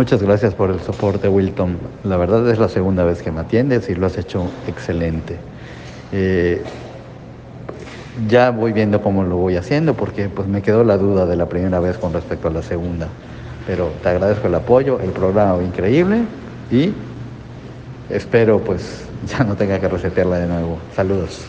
Muchas gracias por el soporte, Wilton. La verdad es la segunda vez que me atiendes y lo has hecho excelente. Eh, ya voy viendo cómo lo voy haciendo porque pues me quedó la duda de la primera vez con respecto a la segunda. Pero te agradezco el apoyo, el programa increíble y espero pues ya no tenga que resetearla de nuevo. Saludos.